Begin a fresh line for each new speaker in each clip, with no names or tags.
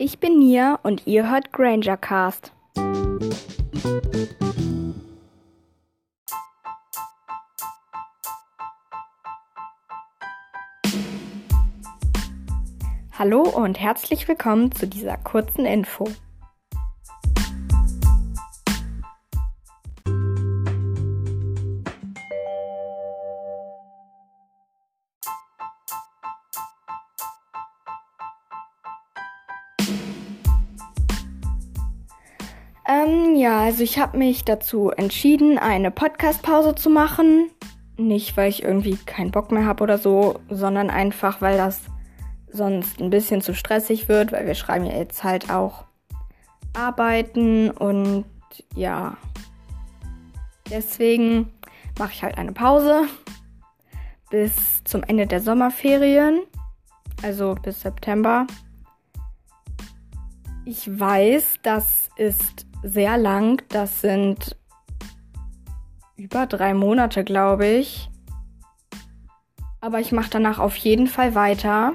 Ich bin Nia und ihr hört Granger Cast. Hallo und herzlich willkommen zu dieser kurzen Info. Ähm, ja, also ich habe mich dazu entschieden, eine Podcast-Pause zu machen. Nicht, weil ich irgendwie keinen Bock mehr habe oder so, sondern einfach, weil das sonst ein bisschen zu stressig wird, weil wir schreiben ja jetzt halt auch Arbeiten und ja. Deswegen mache ich halt eine Pause bis zum Ende der Sommerferien, also bis September. Ich weiß, das ist sehr lang. Das sind über drei Monate, glaube ich. Aber ich mache danach auf jeden Fall weiter.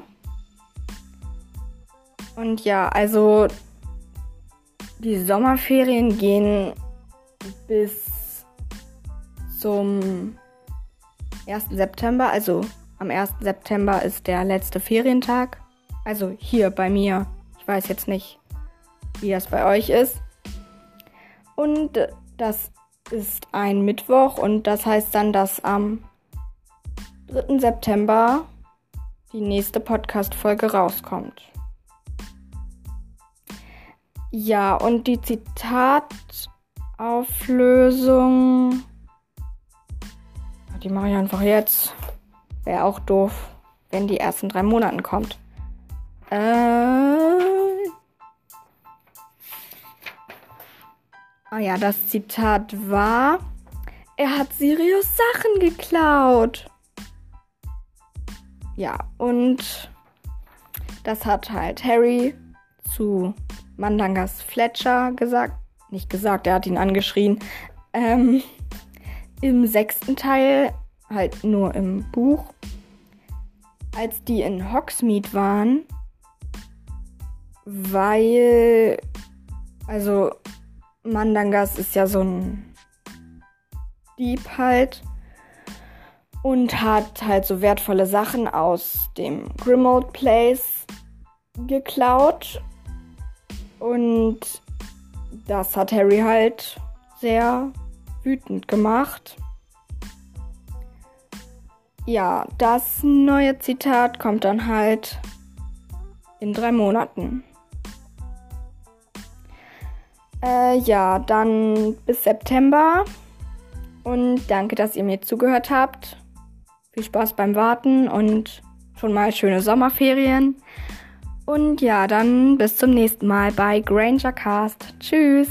Und ja, also die Sommerferien gehen bis zum 1. September. Also am 1. September ist der letzte Ferientag. Also hier bei mir. Ich weiß jetzt nicht, wie das bei euch ist. Und das ist ein Mittwoch und das heißt dann, dass am 3. September die nächste Podcast-Folge rauskommt. Ja, und die Zitatauflösung. Die mache ich einfach jetzt. Wäre auch doof, wenn die ersten drei Monaten kommt. Äh. Ah ja, das Zitat war, er hat Sirius Sachen geklaut. Ja, und das hat halt Harry zu Mandangas Fletcher gesagt. Nicht gesagt, er hat ihn angeschrien. Ähm, Im sechsten Teil, halt nur im Buch, als die in Hogsmeade waren, weil, also Mandangas ist ja so ein Dieb halt und hat halt so wertvolle Sachen aus dem Grimmauld Place geklaut. Und das hat Harry halt sehr wütend gemacht. Ja, das neue Zitat kommt dann halt in drei Monaten. Äh, ja, dann bis September. Und danke, dass ihr mir zugehört habt. Viel Spaß beim Warten und schon mal schöne Sommerferien. Und ja, dann bis zum nächsten Mal bei Granger Cast. Tschüss.